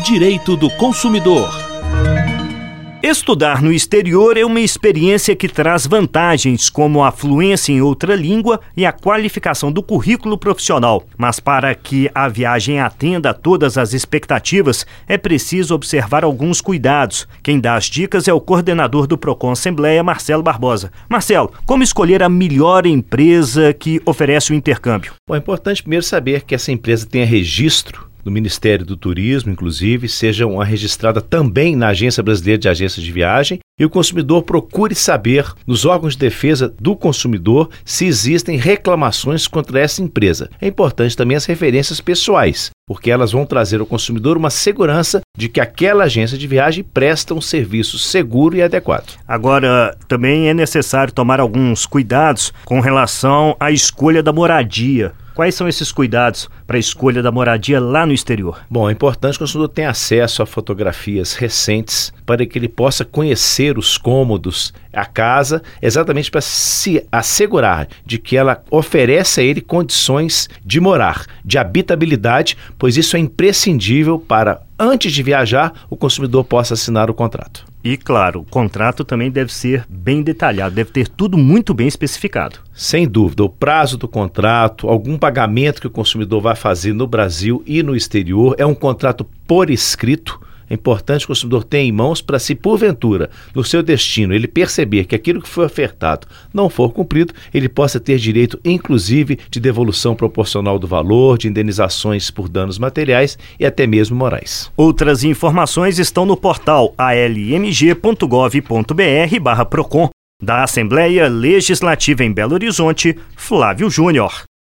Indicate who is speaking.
Speaker 1: Direito do Consumidor. Estudar no exterior é uma experiência que traz vantagens, como a fluência em outra língua e a qualificação do currículo profissional. Mas para que a viagem atenda a todas as expectativas, é preciso observar alguns cuidados. Quem dá as dicas é o coordenador do Procon Assembleia, Marcelo Barbosa. Marcelo, como escolher a melhor empresa que oferece o intercâmbio?
Speaker 2: Bom, é importante primeiro saber que essa empresa tenha registro do Ministério do Turismo, inclusive, seja uma registrada também na Agência Brasileira de Agências de Viagem e o consumidor procure saber nos órgãos de defesa do consumidor se existem reclamações contra essa empresa. É importante também as referências pessoais, porque elas vão trazer ao consumidor uma segurança de que aquela agência de viagem presta um serviço seguro e adequado.
Speaker 1: Agora, também é necessário tomar alguns cuidados com relação à escolha da moradia. Quais são esses cuidados para a escolha da moradia lá no exterior?
Speaker 2: Bom, é importante que o consumidor tenha acesso a fotografias recentes para que ele possa conhecer os cômodos, a casa, exatamente para se assegurar de que ela oferece a ele condições de morar, de habitabilidade, pois isso é imprescindível para, antes de viajar, o consumidor possa assinar o contrato.
Speaker 1: E claro, o contrato também deve ser bem detalhado, deve ter tudo muito bem especificado.
Speaker 2: Sem dúvida, o prazo do contrato, algum pagamento que o consumidor vai fazer no Brasil e no exterior, é um contrato por escrito é importante que o consumidor tenha em mãos para, se porventura, no seu destino, ele perceber que aquilo que foi ofertado não for cumprido, ele possa ter direito, inclusive, de devolução proporcional do valor, de indenizações por danos materiais e até mesmo morais.
Speaker 1: Outras informações estão no portal almg.gov.br/procon da Assembleia Legislativa em Belo Horizonte, Flávio Júnior.